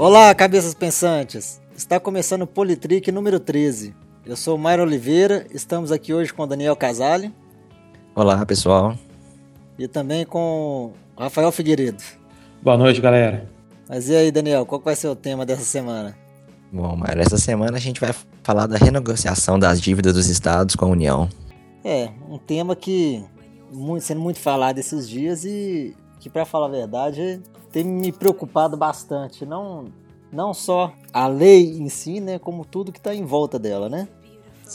Olá, cabeças pensantes! Está começando o Politrick número 13. Eu sou o Mairo Oliveira, estamos aqui hoje com o Daniel Casale. Olá, pessoal. E também com o Rafael Figueiredo. Boa noite, galera. Mas e aí, Daniel, qual vai ser o tema dessa semana? Bom, Mairo, essa semana a gente vai falar da renegociação das dívidas dos estados com a União. É, um tema que muito, sendo muito falado esses dias e que, para falar a verdade, tem me preocupado bastante. Não, não só a lei em si, né, como tudo que está em volta dela, né?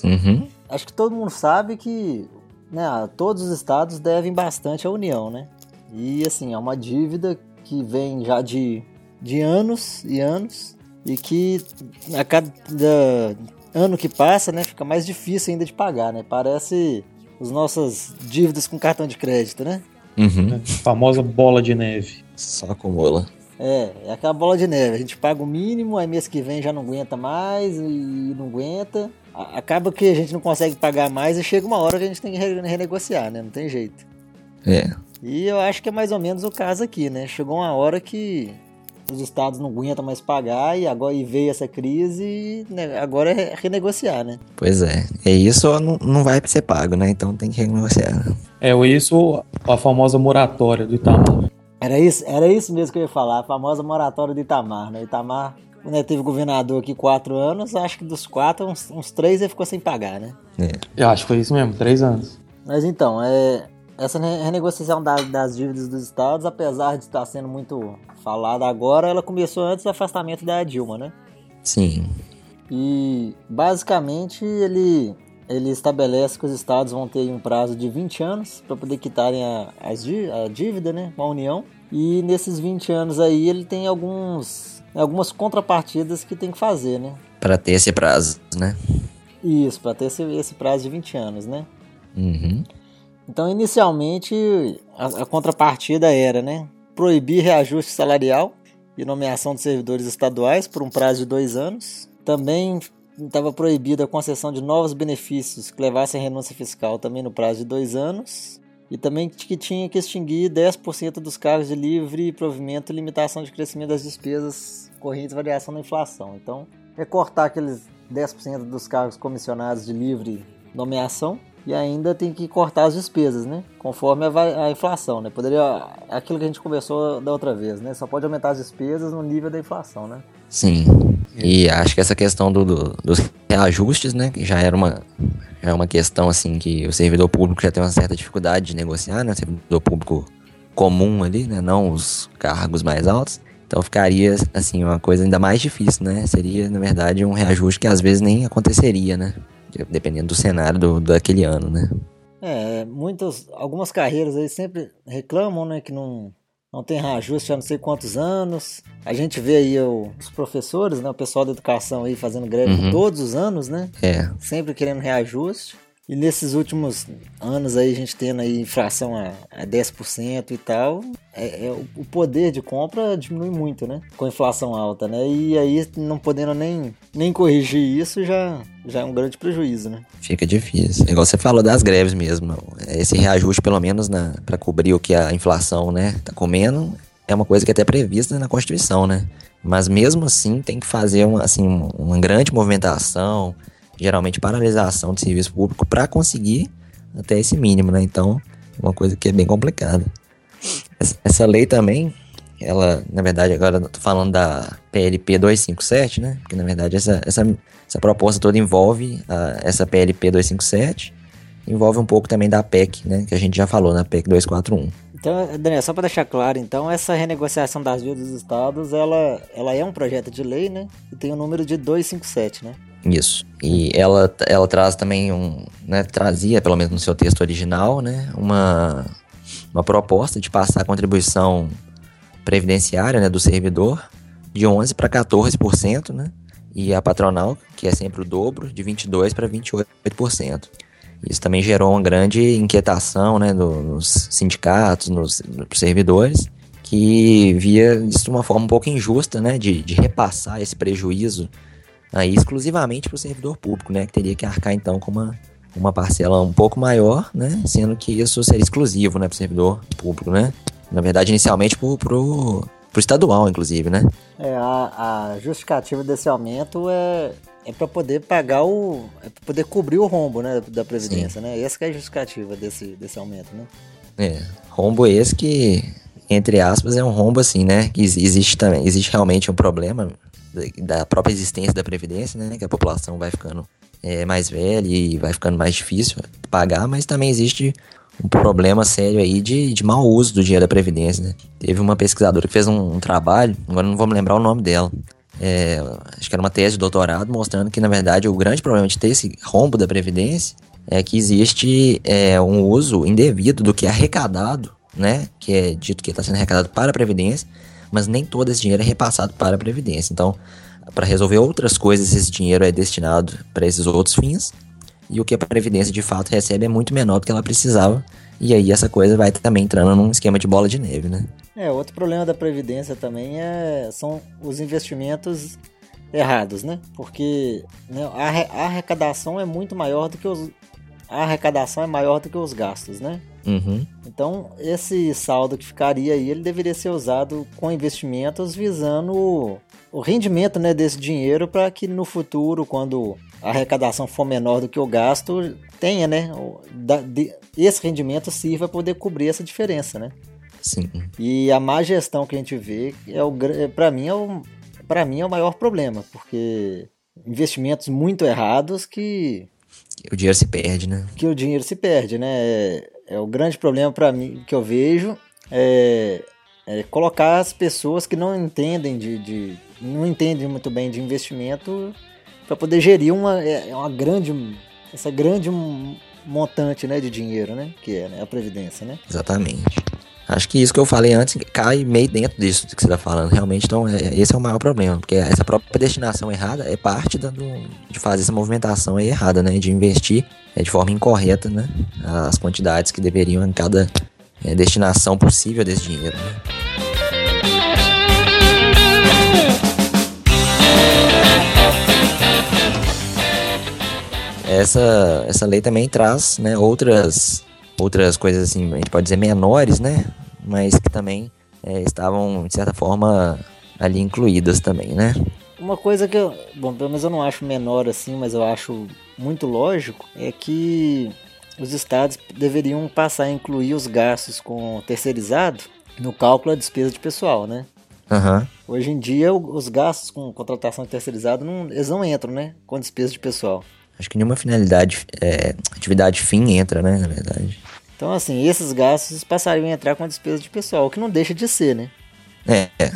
Uhum. Acho que todo mundo sabe que né, todos os estados devem bastante à União, né? E assim, é uma dívida que vem já de, de anos e anos e que a cada ano que passa, né, fica mais difícil ainda de pagar, né? Parece as nossas dívidas com cartão de crédito, né? Uhum. A famosa bola de neve. Só acumula. É, é aquela bola de neve. A gente paga o mínimo, aí mês que vem já não aguenta mais e não aguenta. Acaba que a gente não consegue pagar mais e chega uma hora que a gente tem que renegociar, né? Não tem jeito. É. E eu acho que é mais ou menos o caso aqui, né? Chegou uma hora que os estados não aguentam mais pagar e agora e veio essa crise e né, agora é renegociar, né? Pois é. E isso não, não vai ser pago, né? Então tem que renegociar. É, isso a famosa moratória do Itamar. Era isso, era isso mesmo que eu ia falar, a famosa moratória do Itamar, né? Itamar, quando ele teve governador aqui quatro anos, acho que dos quatro, uns, uns três ele ficou sem pagar, né? É. Eu acho que foi isso mesmo, três anos. Mas então, é, essa renegociação das, das dívidas dos estados, apesar de estar sendo muito falada agora, ela começou antes do afastamento da Dilma, né? Sim. E basicamente ele, ele estabelece que os estados vão ter um prazo de 20 anos para poder quitarem a, a dívida né, com a União. E nesses 20 anos aí ele tem alguns, algumas contrapartidas que tem que fazer, né? Para ter esse prazo, né? Isso, para ter esse, esse prazo de 20 anos, né? Uhum. Então, inicialmente, a, a, contrapartida era, né, proibir reajuste salarial e nomeação de servidores estaduais por um prazo de dois anos. Também estava proibida a concessão de novos benefícios que levassem à renúncia fiscal também no prazo de dois anos. E também que tinha que extinguir 10% dos cargos de livre provimento e limitação de crescimento das despesas correntes variação da inflação. Então, recortar aqueles 10% dos cargos comissionados de livre nomeação e ainda tem que cortar as despesas, né? Conforme a, a, inflação, né? Poderia aquilo que a gente conversou da outra vez, né? Só pode aumentar as despesas no nível da inflação, né? Sim. E acho que essa questão do, do, dos reajustes, né? Que já era uma é uma questão assim que o servidor público já tem uma certa dificuldade de negociar, né? O servidor público comum ali, né? Não os cargos mais altos. Então ficaria assim uma coisa ainda mais difícil, né? Seria na verdade um reajuste que às vezes nem aconteceria, né? Dependendo do cenário do, daquele ano, né? É, muitas, algumas carreiras aí sempre reclamam, né, que não, não tem reajuste há não sei quantos anos. A gente vê aí o, os professores, né, o pessoal da educação aí fazendo greve uhum. todos os anos, né? É. Sempre querendo reajuste. E nesses últimos anos aí, a gente tendo aí inflação a, a 10% e tal, é, é, o poder de compra diminui muito, né? Com inflação alta, né? E aí, não podendo nem, nem corrigir isso, já, já é um grande prejuízo, né? Fica difícil. Igual você falou das greves mesmo. Esse reajuste, pelo menos, para cobrir o que a inflação, né, tá comendo, é uma coisa que é até prevista na Constituição, né? Mas mesmo assim, tem que fazer uma, assim, uma grande movimentação geralmente paralisação de serviço público para conseguir até esse mínimo, né? Então, é uma coisa que é bem complicada. Essa lei também, ela, na verdade, agora eu tô falando da PLP 257, né? Porque na verdade essa, essa, essa proposta toda envolve a, essa PLP 257, envolve um pouco também da PEC, né? Que a gente já falou na PEC 241. Então, Daniel, só para deixar claro, então, essa renegociação das dívidas dos estados, ela, ela é um projeto de lei, né? E tem o número de 257, né? Isso. E ela, ela traz também um. Né, trazia, pelo menos no seu texto original, né, uma, uma proposta de passar a contribuição previdenciária né, do servidor de 11% para 14%, né? E a patronal, que é sempre o dobro, de 22% para 28%. Isso também gerou uma grande inquietação né, nos sindicatos, nos, nos servidores, que via isso de uma forma um pouco injusta né, de, de repassar esse prejuízo aí exclusivamente para o servidor público, né? Que teria que arcar então com uma, uma parcela um pouco maior, né? Sendo que isso seria exclusivo, né, para o servidor público, né? Na verdade, inicialmente para o pro estadual, inclusive, né? É, a, a justificativa desse aumento é, é para poder pagar o. é para poder cobrir o rombo, né, da Previdência, Sim. né? Essa é a justificativa desse, desse aumento, né? É, rombo esse que, entre aspas, é um rombo assim, né? Que existe também, existe realmente um problema da própria existência da Previdência, né? Que a população vai ficando é, mais velha e vai ficando mais difícil pagar, mas também existe um problema sério aí de, de mau uso do dinheiro da Previdência, né? Teve uma pesquisadora que fez um, um trabalho, agora não vou me lembrar o nome dela, é, acho que era uma tese de doutorado mostrando que, na verdade, o grande problema de ter esse rombo da Previdência é que existe é, um uso indevido do que é arrecadado, né? Que é dito que está sendo arrecadado para a Previdência, mas nem todo esse dinheiro é repassado para a Previdência. Então, para resolver outras coisas, esse dinheiro é destinado para esses outros fins, e o que a Previdência de fato recebe é muito menor do que ela precisava, e aí essa coisa vai também entrando num esquema de bola de neve, né? É, outro problema da Previdência também é, são os investimentos errados, né? Porque né, a arrecadação é muito maior do que os. A arrecadação é maior do que os gastos, né? Uhum. Então, esse saldo que ficaria aí, ele deveria ser usado com investimentos visando o rendimento né, desse dinheiro para que no futuro, quando a arrecadação for menor do que o gasto, tenha, né? esse rendimento sirva para poder cobrir essa diferença, né? Sim. E a má gestão que a gente vê, é o para mim, é o, para mim é o maior problema, porque investimentos muito errados que o dinheiro se perde, né? Que o dinheiro se perde, né? É, é o grande problema para mim que eu vejo é, é, colocar as pessoas que não entendem de, de não entendem muito bem de investimento para poder gerir uma, é, é, uma grande essa grande montante né, de dinheiro, né? Que é né, a previdência, né? Exatamente. Acho que isso que eu falei antes cai meio dentro disso que você está falando, realmente. Então, é, esse é o maior problema, porque essa própria destinação errada é parte do, de fazer essa movimentação errada, né? De investir é, de forma incorreta, né? As quantidades que deveriam em cada é, destinação possível desse dinheiro, né? Essa, essa lei também traz né, outras outras coisas assim, a gente pode dizer menores, né? Mas que também é, estavam, de certa forma, ali incluídas também, né? Uma coisa que eu, bom, pelo menos eu não acho menor assim, mas eu acho muito lógico, é que os estados deveriam passar a incluir os gastos com terceirizado no cálculo da despesa de pessoal, né? Uhum. Hoje em dia, os gastos com contratação terceirizada não, eles não entram, né? Com despesa de pessoal. Acho que nenhuma finalidade, é, atividade fim entra, né? Na verdade. Então, assim, esses gastos passariam a entrar com a despesa de pessoal, o que não deixa de ser, né? É, é.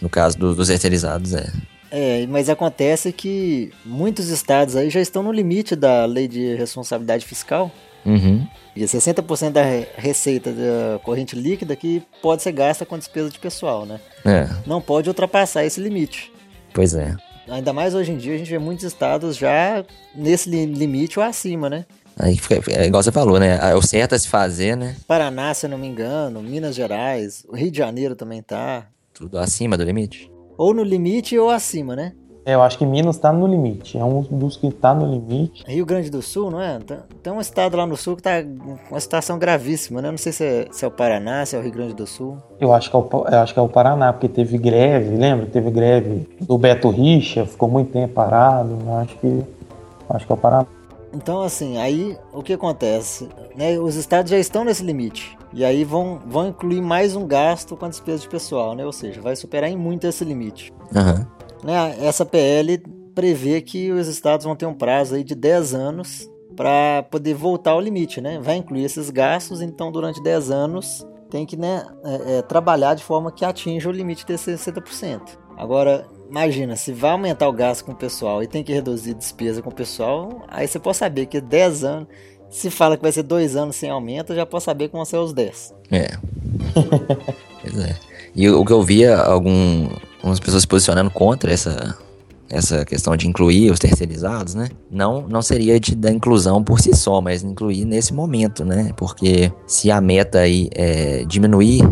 no caso do, dos terceirizados, é. É, mas acontece que muitos estados aí já estão no limite da lei de responsabilidade fiscal. Uhum. E 60% da receita da corrente líquida que pode ser gasta com despesa de pessoal, né? É. Não pode ultrapassar esse limite. Pois é. Ainda mais hoje em dia, a gente vê muitos estados já nesse limite ou acima, né? Aí é igual você falou, né? É o certo a se fazer, né? Paraná, se eu não me engano, Minas Gerais, o Rio de Janeiro também tá. Tudo acima do limite? Ou no limite ou acima, né? É, eu acho que Minas está no limite. É um dos que está no limite. Rio Grande do Sul, não é? Tem um estado lá no sul que está com uma situação gravíssima, né? Não sei se é, se é, o Paraná, se é o Rio Grande do Sul. Eu acho que é o, eu acho que é o Paraná, porque teve greve, lembra? Teve greve do Beto Richa, ficou muito tempo parado. Acho que, acho que é o Paraná. Então, assim, aí o que acontece? Né? Os estados já estão nesse limite. E aí vão, vão incluir mais um gasto com a despesa de pessoal, né? Ou seja, vai superar em muito esse limite. Uhum. Né, essa PL prevê que os estados vão ter um prazo aí de 10 anos para poder voltar ao limite, né? Vai incluir esses gastos, então durante 10 anos tem que né, é, é, trabalhar de forma que atinja o limite desses 60%. Agora, imagina, se vai aumentar o gasto com o pessoal e tem que reduzir despesa com o pessoal, aí você pode saber que 10 anos, se fala que vai ser 2 anos sem aumento, já pode saber que vão ser os 10. É. pois é. E o que eu via algum, algumas pessoas se posicionando contra essa, essa questão de incluir os terceirizados, né? Não, não seria de, da inclusão por si só, mas incluir nesse momento, né? Porque se a meta aí é diminuir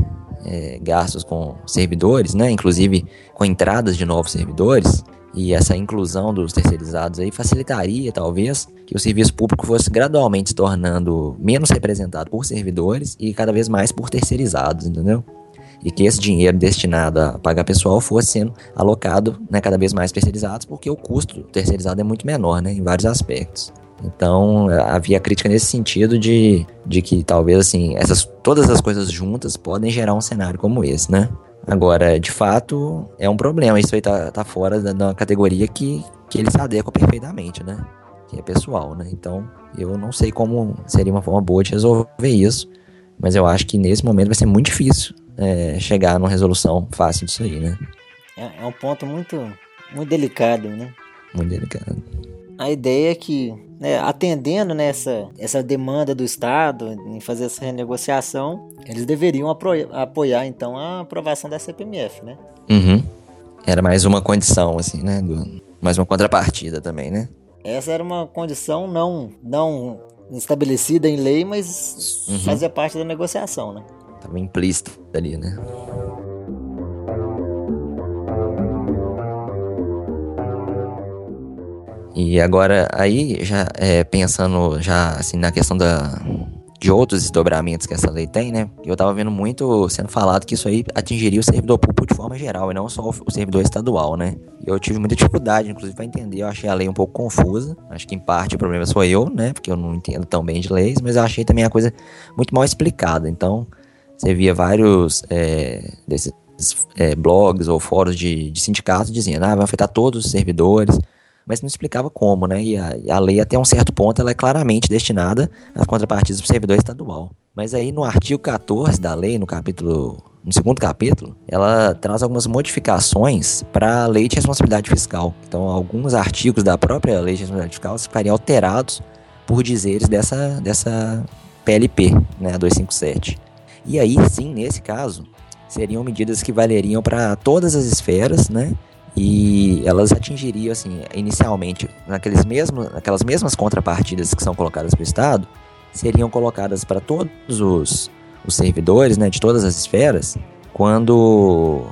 é, gastos com servidores, né? Inclusive com entradas de novos servidores, e essa inclusão dos terceirizados aí facilitaria, talvez, que o serviço público fosse gradualmente se tornando menos representado por servidores e cada vez mais por terceirizados, entendeu? E que esse dinheiro destinado a pagar pessoal fosse sendo alocado né, cada vez mais terceirizados, porque o custo terceirizado é muito menor né, em vários aspectos. Então havia crítica nesse sentido de, de que talvez assim essas todas as coisas juntas podem gerar um cenário como esse, né? Agora, de fato, é um problema. Isso aí tá, tá fora da, da categoria que, que ele se adequa perfeitamente, né? Que é pessoal, né? Então, eu não sei como seria uma forma boa de resolver isso, mas eu acho que nesse momento vai ser muito difícil é, chegar numa resolução fácil disso aí, né? É, é um ponto muito, muito delicado, né? Muito delicado. A ideia é que, né, atendendo nessa essa demanda do Estado em fazer essa renegociação, eles deveriam apoiar então a aprovação da CPMF, né? Uhum. Era mais uma condição, assim, né? Do, mais uma contrapartida também, né? Essa era uma condição não, não estabelecida em lei, mas uhum. fazia parte da negociação, né? Tava implícito ali, né? E agora, aí, já é, pensando já assim na questão da, de outros desdobramentos que essa lei tem, né? Eu tava vendo muito sendo falado que isso aí atingiria o servidor público de forma geral e não só o servidor estadual, né? Eu tive muita dificuldade, inclusive, para entender. Eu achei a lei um pouco confusa. Acho que em parte o problema sou eu, né? Porque eu não entendo tão bem de leis, mas eu achei também a coisa muito mal explicada. Então, você via vários é, desses é, blogs ou fóruns de, de sindicatos dizendo, ah, vai afetar todos os servidores mas não explicava como, né? E a, a, lei, até um certo ponto, ela é claramente destinada às contrapartidas do servidor estadual. Mas aí no artigo 14 da lei, no capítulo. No segundo capítulo, ela traz algumas modificações para a lei de responsabilidade fiscal. Então, alguns artigos da própria lei de responsabilidade fiscal ficariam alterados por dizeres dessa, dessa PLP, né, 257. E aí, sim, nesse caso, seriam medidas que valeriam para todas as esferas, né? e elas atingiriam assim inicialmente naqueles mesmos, naquelas mesmas contrapartidas que são colocadas para o Estado seriam colocadas para todos os, os servidores né, de todas as esferas quando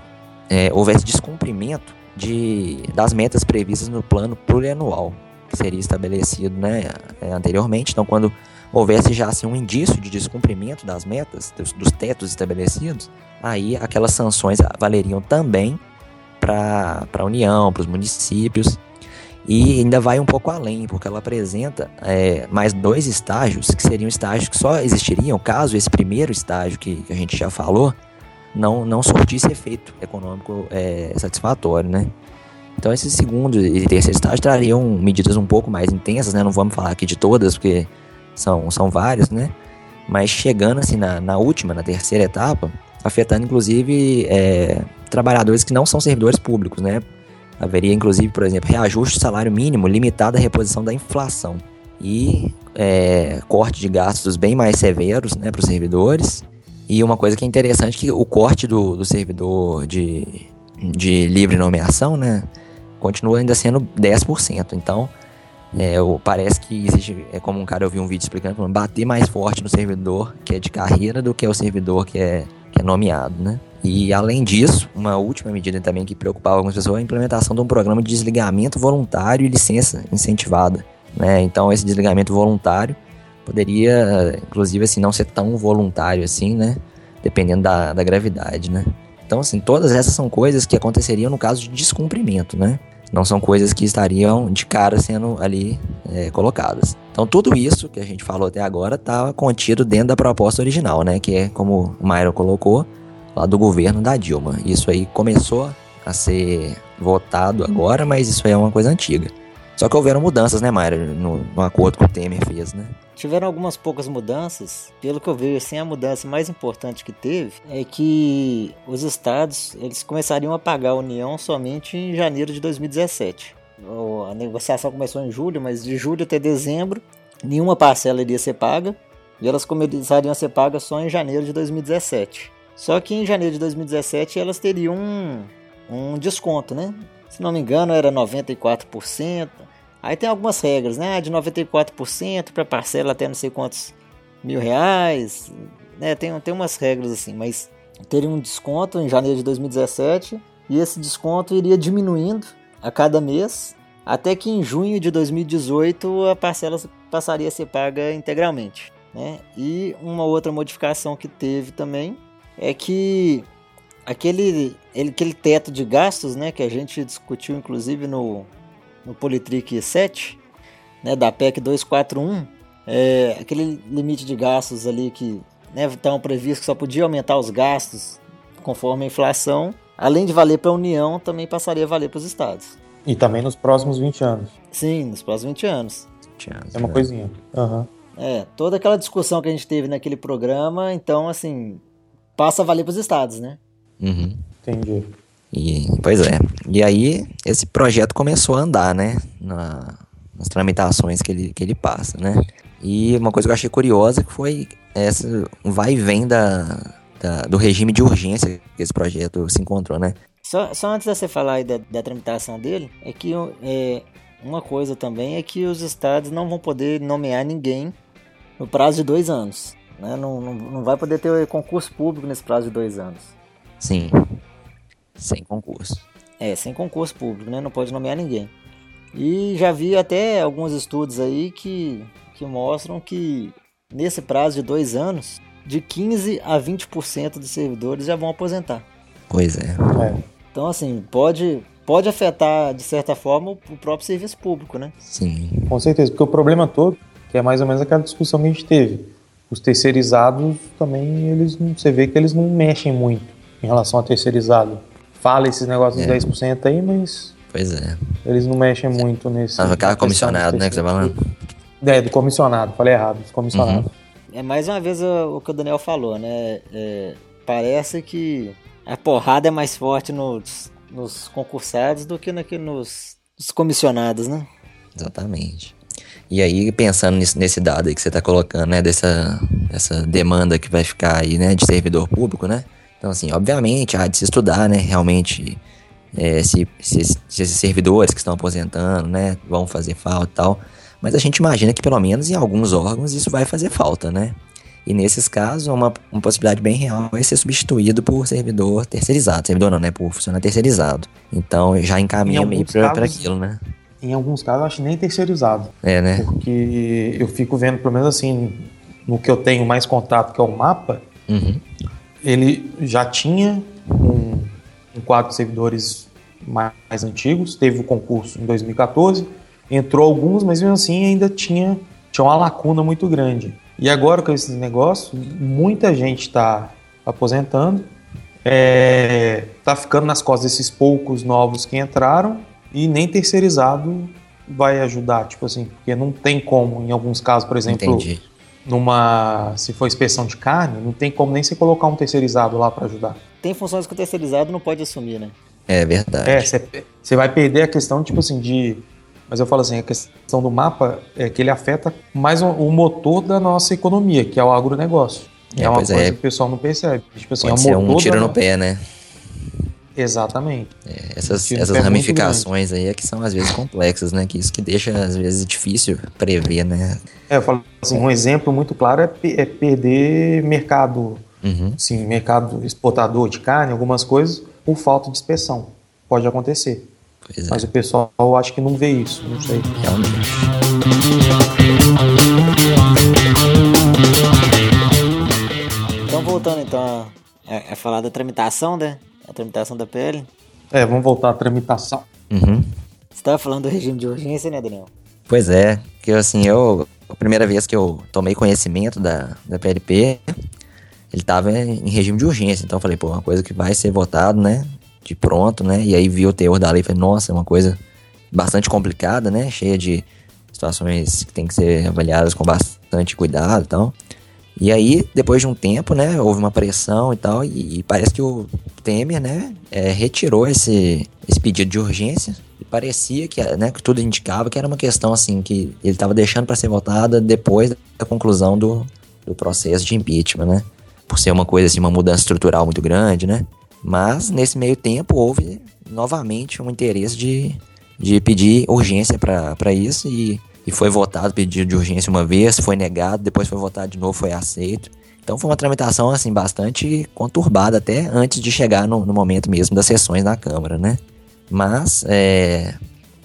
é, houvesse descumprimento de, das metas previstas no plano plurianual que seria estabelecido né, é, anteriormente. Então, quando houvesse já assim, um indício de descumprimento das metas, dos, dos tetos estabelecidos, aí aquelas sanções valeriam também para a União, para os municípios. E ainda vai um pouco além, porque ela apresenta é, mais dois estágios, que seriam estágios que só existiriam caso esse primeiro estágio que, a gente já falou não, não surtisse efeito econômico é, satisfatório, né? Então esse segundo e terceiro estágio trariam medidas um pouco mais intensas, né? Não vamos falar aqui de todas, porque são, são várias, né? Mas chegando assim na, na última, na terceira etapa, afetando inclusive é, trabalhadores que não são servidores públicos, né? Haveria inclusive, por exemplo, reajuste do salário mínimo limitado à reposição da inflação e é, corte de gastos bem mais severos né, para os servidores. E uma coisa que é interessante que o corte do, do servidor de, de livre nomeação, né, continua ainda sendo 10%. Então, é, parece que existe, é como um cara eu vi um vídeo explicando, bater mais forte no servidor que é de carreira do que o servidor que é, que é nomeado, né? E além disso, uma última medida também que preocupava algumas pessoas é a implementação de um programa de desligamento voluntário e licença incentivada. Né? Então esse desligamento voluntário poderia, inclusive, assim, não ser tão voluntário assim, né? Dependendo da, da gravidade, né? Então, assim, todas essas são coisas que aconteceriam no caso de descumprimento, né? Não são coisas que estariam de cara sendo ali é, colocadas. Então, tudo isso que a gente falou até agora estava contido dentro da proposta original, né? Que é, como o Myron colocou, lá do governo da Dilma. Isso aí começou a ser votado agora, mas isso aí é uma coisa antiga. Só que houveram mudanças, né, Mayra, no, no, acordo que o Temer fez, né? Tiveram algumas poucas mudanças. Pelo que eu vejo, assim, a mudança mais importante que teve é que os estados eles começariam a pagar a União somente em janeiro de 2017. A negociação começou em julho, mas de julho até dezembro nenhuma parcela iria ser paga e elas começariam a ser pagas só em janeiro de 2017. Só que em janeiro de 2017 elas teriam um, um desconto, né? Se não me engano era 94%. Aí tem algumas regras, né? De 94% para parcela até não sei quantos mil reais. Né? Tem, tem umas regras assim, mas teria um desconto em janeiro de 2017 e esse desconto iria diminuindo a cada mês até que em junho de 2018 a parcela passaria a ser paga integralmente. Né? E uma outra modificação que teve também é que aquele, ele, aquele teto de gastos, né, que a gente discutiu inclusive no, no Politric 7, né, da PEC 241, é, aquele limite de gastos ali que né, estão previstos que só podia aumentar os gastos conforme a inflação, além de valer para a União, também passaria a valer para os estados. E também nos próximos 20 anos. Sim, nos próximos 20 anos. 20 anos, É uma né? coisinha. Aham. É, toda aquela discussão que a gente teve naquele programa, então, assim, passa a valer para os estados, né? Uhum. Entendi. E, pois é. E aí, esse projeto começou a andar, né? Na- nas tramitações que ele, que ele passa, né? E uma coisa que eu achei curiosa que foi essa vai e vem da, da- do regime de urgência que esse projeto se encontrou, né? Só, só antes de você falar aí da, da tramitação dele, é que é, uma coisa também é que os estados não vão poder nomear ninguém no prazo de dois anos. Né? Não, não, não vai poder ter concurso público nesse prazo de dois anos. Sim. Sem concurso. É, sem concurso público, né? Não pode nomear ninguém. E já vi até alguns estudos aí que, que mostram que nesse prazo de dois anos, de 15 a 20% dos servidores já vão aposentar. Pois é. É. Então, assim, pode, pode afetar, de certa forma, o próprio serviço público, né? Sim. Com certeza, porque o problema todo, que é mais ou menos aquela discussão que a gente teve, os terceirizados também, eles não, você vê que eles não mexem muito em relação ao terceirizado. Fala esses negócios É. de 10% aí, mas Pois é. eles não mexem muito nesse. Ah, aquela comissionado, né, que você tá falando? É, do comissionado, falei errado, dos comissionados. É mais uma vez o, o que o Daniel falou, né? É, parece que a porrada é mais forte nos, nos concursados do que naquele, nos, nos comissionados, né? Exatamente. E aí, pensando nisso, nesse dado aí que você está colocando, né, dessa, dessa demanda que vai ficar aí, né, de servidor público, né? Então, assim, obviamente, há de se estudar, né, realmente, é, se, se, se esses servidores que estão aposentando, né, vão fazer falta e tal. Mas a gente imagina que, pelo menos em alguns órgãos, isso vai fazer falta, né? E nesses casos, uma, uma possibilidade bem real é ser substituído por servidor terceirizado. Servidor não, né? Por funcionário terceirizado. Então, já encaminha meio para aquilo, né? Em alguns casos, eu acho nem terceirizado. É, né? Porque eu fico vendo, pelo menos assim, no que eu tenho mais contato, que é o mapa, Uhum. Ele já tinha um, um quadro de servidores mais, mais antigos, teve o concurso em 2014, entrou alguns, mas mesmo assim ainda tinha, tinha uma lacuna muito grande. E agora com esse negócio, muita gente está aposentando, está ficando nas costas desses poucos novos que entraram e nem terceirizado vai ajudar, tipo assim, porque não tem como, em alguns casos, por exemplo, Entendi. Numa se for inspeção de carne, não tem como nem você colocar um terceirizado lá para ajudar. Tem funções que o terceirizado não pode assumir, né? É verdade. É, você, você vai perder a questão tipo assim de mas eu falo assim, a questão do mapa é que ele afeta mais o, o motor da nossa economia, que é o agronegócio. É, É, uma pois coisa é. que o pessoal não percebe. Tipo assim, Pode é ser o um motor tiro da- no pé, né? Exatamente. É, essas essas é ramificações aí é que são às vezes complexas, né? Que isso que deixa às vezes difícil prever, né? É, eu falo assim, um exemplo muito claro é, é perder mercado, Uhum. assim, mercado exportador de carne, algumas coisas, por falta de inspeção. Pode acontecer. Pois é, Mas o pessoal acho que não vê isso, não sei. realmente. Então, voltando então a- a falar da tramitação, né? A tramitação da PL. É, vamos voltar à tramitação. Uhum. Você estava falando do regime de urgência, né, Daniel? Pois é, que assim, eu. A primeira vez que eu tomei conhecimento da, da PLP, ele tava em regime de urgência. Então eu falei, pô, uma coisa que vai ser votado, né? De pronto, né? E aí vi o teor da lei e falei, nossa, é uma coisa bastante complicada, né? Cheia de situações que tem que ser avaliadas com bastante cuidado e tal. E aí, depois de um tempo, né, houve uma pressão e tal, e, e parece que o Temer, né, é, retirou esse, esse pedido de urgência. E parecia que, né, que tudo indicava que era uma questão, assim, que ele estava deixando para ser votada depois da conclusão do, do processo de impeachment, né? Por ser uma coisa, assim, uma mudança estrutural muito grande, né? Mas, nesse meio tempo, houve novamente um interesse de, de pedir urgência para isso e, e foi votado pedido de urgência uma vez, foi negado, depois foi votado de novo, foi aceito. Então foi uma tramitação assim bastante conturbada até antes de chegar no, no momento mesmo das sessões na Câmara, né? Mas é,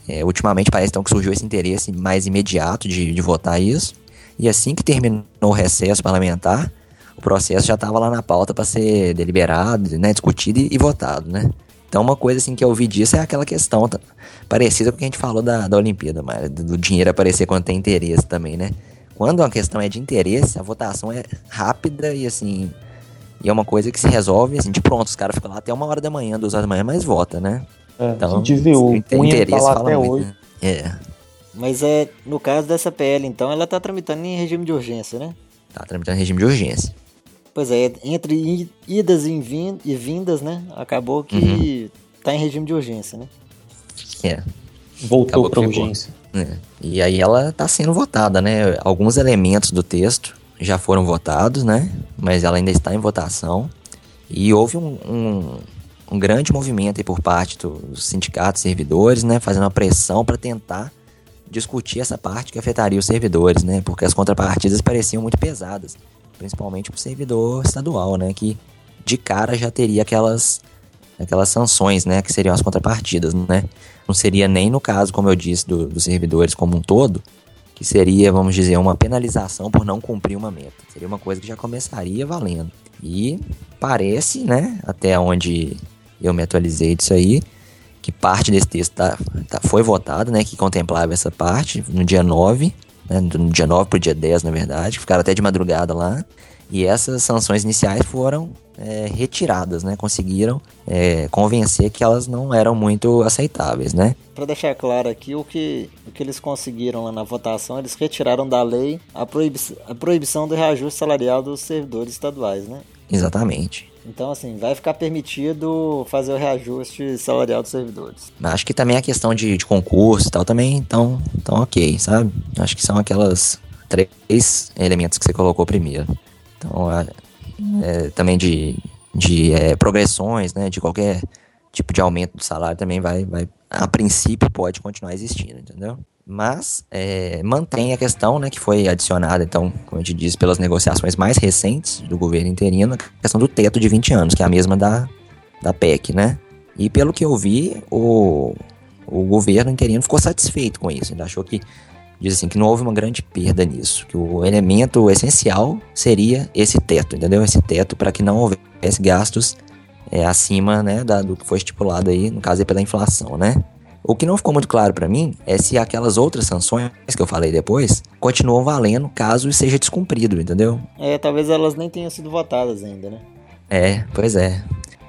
é, ultimamente parece então que surgiu esse interesse mais imediato de, de votar isso. E assim que terminou o recesso parlamentar, o processo já estava lá na pauta para ser deliberado, né, discutido e, e, votado, né? Então uma coisa assim que eu ouvi disso é aquela questão tá, parecida com o que a gente falou da, da Olimpíada, mas do dinheiro aparecer quando tem interesse também, né? Quando uma questão é de interesse, a votação é rápida e assim, e é uma coisa que se resolve assim, de pronto, os caras ficam lá até uma hora da manhã, duas horas da manhã, mas vota, né? É, então, a gente viu, o interesse tá lá até muito, hoje. Né? É. Mas é, no caso dessa PL, então, ela tá tramitando em regime de urgência, né? Tá tramitando em regime de urgência. Pois é, entre idas e vindas, né? Acabou que uhum. tá em regime de urgência, né? É. Voltou para urgência. É. E aí ela tá sendo votada, né? Alguns elementos do texto já foram votados, né? Mas ela ainda está em votação. E houve um, um, um grande movimento aí por parte dos sindicatos servidores, né? Fazendo uma pressão para tentar discutir essa parte que afetaria os servidores, né? Porque as contrapartidas pareciam muito pesadas, principalmente para o servidor estadual, né? Que de cara já teria aquelas aquelas sanções, né? Que seriam as contrapartidas, né? Não seria nem no caso, como eu disse, do, dos servidores como um todo, que seria, vamos dizer, uma penalização por não cumprir uma meta. Seria uma coisa que já começaria valendo. E parece, né? Até onde eu me atualizei disso aí, que parte desse texto tá, tá, foi votado, né, que contemplava essa parte, no dia 9, né, no dia 9 para o dia 10, na verdade, ficaram até de madrugada lá, e essas sanções iniciais foram é, retiradas, né, conseguiram é, convencer que elas não eram muito aceitáveis, né. Para deixar claro aqui, o que, o que eles conseguiram lá na votação, eles retiraram da lei a, proibi a proibição do reajuste salarial dos servidores estaduais, né. Exatamente. Então, assim, vai ficar permitido fazer o reajuste salarial dos servidores. Acho que também a questão de, de concurso e tal também estão tão ok, sabe? Acho que são aquelas três elementos que você colocou primeiro. Então, é, também de, de é, progressões, né? De qualquer tipo de aumento do salário também vai, vai, a princípio, pode continuar existindo, entendeu? Mas é, mantém a questão né, que foi adicionada, então, como a gente diz, pelas negociações mais recentes do governo interino, a questão do teto de 20 anos, que é a mesma da, da PEC, né? E pelo que eu vi, o, o governo interino ficou satisfeito com isso, ele achou que, diz assim, que não houve uma grande perda nisso, que o elemento essencial seria esse teto, entendeu? Esse teto para que não houvesse gastos é, acima né, da, do que foi estipulado aí, no caso é pela inflação, né? O que não ficou muito claro para mim é se aquelas outras sanções que eu falei depois continuam valendo caso seja descumprido, entendeu? É, talvez elas nem tenham sido votadas ainda, né? É, pois é.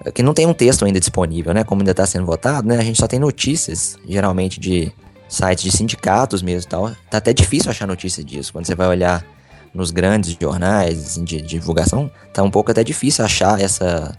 é que não tem um texto ainda disponível, né? Como ainda está sendo votado, né? A gente só tem notícias, geralmente de sites de sindicatos mesmo e tal. Tá até difícil achar notícia disso. Quando você vai olhar nos grandes jornais assim, de, de, divulgação, tá um pouco até difícil achar essa.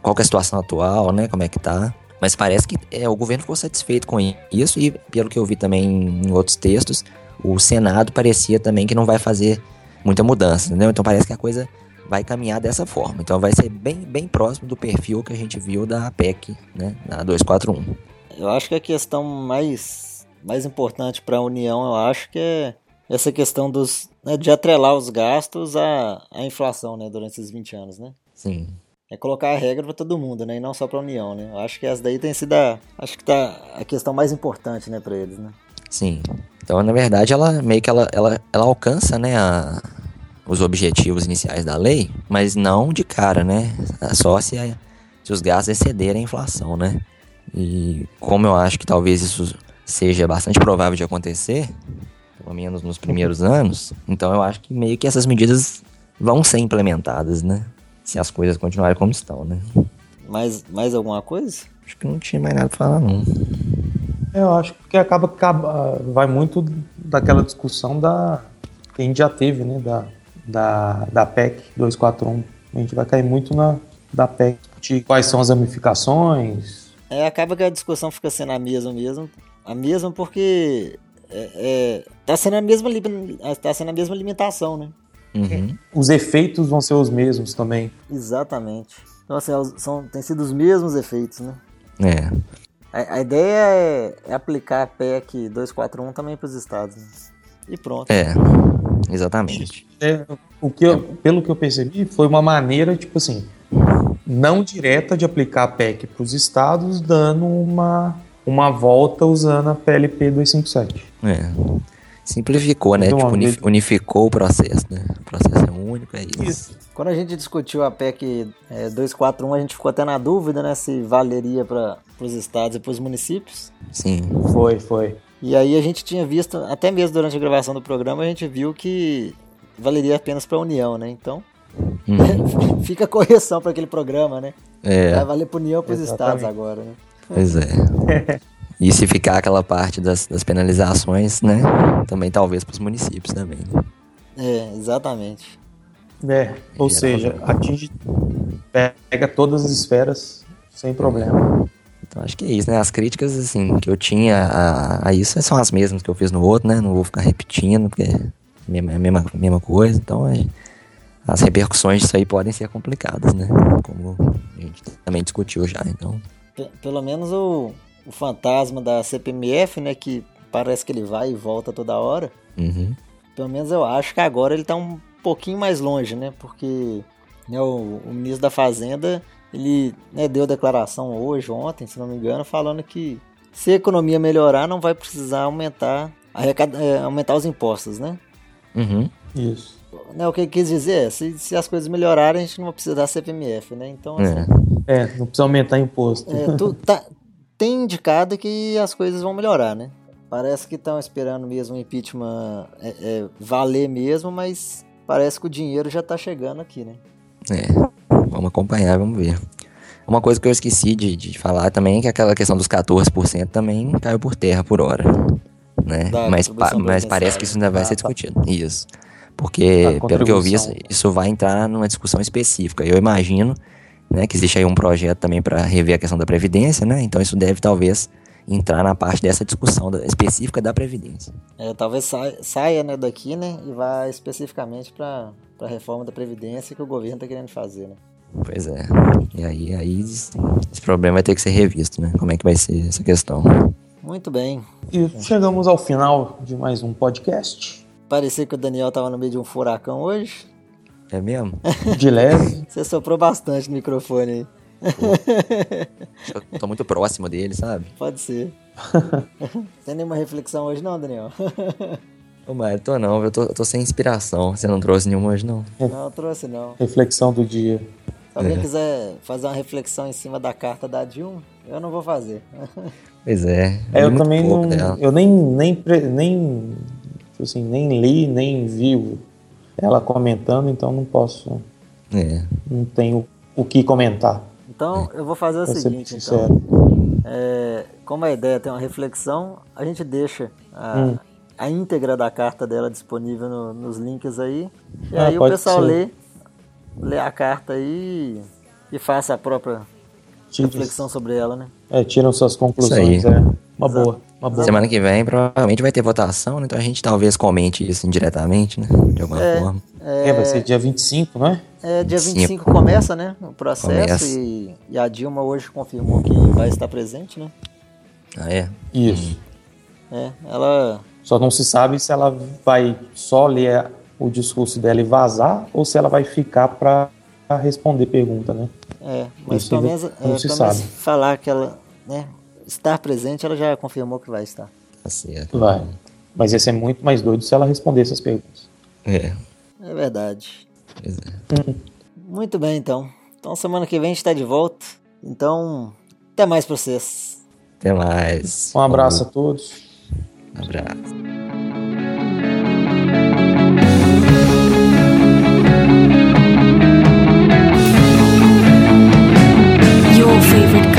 Qual é a situação atual, né? Como é que tá. Mas parece que é, o governo ficou satisfeito com isso e, pelo que eu vi também em outros textos, o Senado parecia também que não vai fazer muita mudança, entendeu? Então parece que a coisa vai caminhar dessa forma. Então vai ser bem, bem próximo do perfil que a gente viu da PEC, né, na 241. Eu acho que a questão mais, mais importante para a União, eu acho que é essa questão dos, né, de atrelar os gastos à, à inflação né, durante esses 20 anos, né? Sim é colocar a regra para todo mundo, né? E não só para a União, né? Eu acho que essa daí tem sido a, acho que tá a questão mais importante, né, para eles, né? Sim. Então, na verdade, ela meio que ela, ela, ela alcança, né, a, os objetivos iniciais da lei, mas não de cara, né? Só se, a, se os gastos excederem a inflação, né? E como eu acho que talvez isso seja bastante provável de acontecer, pelo menos nos primeiros anos, então eu acho que meio que essas medidas vão ser implementadas, né? Se as coisas continuarem como estão, né? Mais, mais alguma coisa? Acho que não tinha mais nada pra falar, não. É, eu acho que acaba, acaba vai muito daquela discussão da que a gente já teve, né, da, da, da PEC 241. A gente vai cair muito na da PEC, de quais são as ramificações. É, acaba que a discussão fica sendo a mesma mesmo, a mesma porque é, é, tá sendo a mesma tá sendo a mesma limitação, né? Uhum. Os efeitos vão ser os mesmos também. Exatamente. Então, assim, são, tem sido os mesmos efeitos, né? É. A, a ideia é, é, aplicar a PEC 241 também para os estados. Né? E pronto. É, exatamente. É, o que eu, pelo que eu percebi, foi uma maneira, tipo assim, não direta de aplicar a PEC para os estados, dando uma, uma volta usando a PLP 257. É. Simplificou, né? Tipo, unif- unificou o processo, né? O processo é único, é isso. Isso. Quando a gente discutiu a PEC é, 241, a gente ficou até na dúvida, né, se valeria para os estados e para os municípios. Sim. Foi, foi. E aí a gente tinha visto, até mesmo durante a gravação do programa, a gente viu que valeria apenas para a União, né? Então, Uhum. fica a correção para aquele programa, né? É, Vai valer para União e para os estados agora, né? pois é. E se ficar aquela parte das, das penalizações, né? Também talvez para os municípios também. né? É, exatamente. É, ou E era seja, atinge, pega todas as esferas sem problema. Então acho que é isso, né? As críticas, assim, que eu tinha a, a isso são as mesmas que eu fiz no outro, né? Não vou ficar repetindo, porque é a mesma, a mesma, a mesma coisa. Então é- as repercussões disso aí podem ser complicadas, né? Como a gente também discutiu já, então. Pe- Pelo menos o, o fantasma da CPMF, né, que parece que ele vai e volta toda hora. Uhum. Pelo menos eu acho que agora ele tá um pouquinho mais longe, né? Porque né, o, o ministro da Fazenda, ele né, deu declaração hoje, ontem, se não me engano, falando que se a economia melhorar, não vai precisar aumentar, arrecada- é, aumentar os impostos, né? Uhum. Isso. Né, O que ele quis dizer é, se, se as coisas melhorarem, a gente não vai precisar da CPMF, né? Então, assim, É. É, não precisa aumentar imposto. É, tu- tá- tem indicado que as coisas vão melhorar, né? Parece que estão esperando mesmo o impeachment é, é, valer mesmo, mas parece que o dinheiro já tá chegando aqui, né? É, vamos acompanhar, vamos ver. Uma coisa que eu esqueci de, de falar também é que aquela questão dos 14% também caiu por terra por hora. Né? Da Mas, pa- mas parece que isso ainda vai Ah, ser tá. discutido. Isso. Porque, pelo que eu vi, isso vai entrar numa discussão específica. Eu imagino né, que existe aí um projeto também para rever a questão da Previdência, né? Então isso deve talvez entrar na parte dessa discussão da- específica da Previdência. É, talvez saia, saia né, daqui, né? E vá especificamente para a reforma da Previdência que o governo tá querendo fazer, né? Pois é. E aí, aí esse problema vai ter que ser revisto, né? Como é que vai ser essa questão? Muito bem. E chegamos ao final de mais um podcast. Parecia que o Daniel tava no meio de um furacão hoje. É mesmo? De leve. Você soprou bastante no microfone aí. Eu tô muito próximo dele, sabe? Pode ser. Tem nenhuma reflexão hoje não, Daniel? Ô, Mário, tô não, eu tô, eu tô sem inspiração. Você não trouxe nenhuma hoje, não? Não, trouxe não. Reflexão do dia. Se alguém quiser fazer uma reflexão em cima da carta da Dilma, eu não vou fazer. Pois é. É, eu também não. dela. Eu nem, nem, nem, assim, nem li, nem vi ela comentando, então não posso. É. Não tenho o que comentar. Então, eu vou fazer o seguinte, sincero. então. É, como a ideia é ter uma reflexão, a gente deixa a, Hum. a íntegra da carta dela disponível no- nos links aí. E Ah, aí o pessoal ser. lê, lê a carta aí e faça a própria reflexão sobre ela, né? É, tiram suas conclusões. Isso aí. É. Uma boa. Uma boa. Semana que vem provavelmente vai ter votação, né? Então a gente talvez comente isso indiretamente, né? De alguma forma. É, vai ser dia 25, não é? É, dia Sim. 25 começa, né? O processo Começa. e, e a Dilma hoje confirmou que vai estar presente, né? Ah, é? Isso. É, ela Só não se sabe se ela vai só ler o discurso dela e vazar ou se ela vai ficar para responder pergunta, né? É, mas Isso pelo menos, é, não pelo se menos sabe. falar que ela, né, estar presente, ela já confirmou que vai estar. Tá certo. Vai. Mas ia ser muito mais doido se ela respondesse as perguntas. É. É verdade. Pois é. Hum. Muito bem, então. Então, semana que vem a gente está de volta. Então, até mais para vocês. Até mais. Um abraço a todos. Um abraço. favorite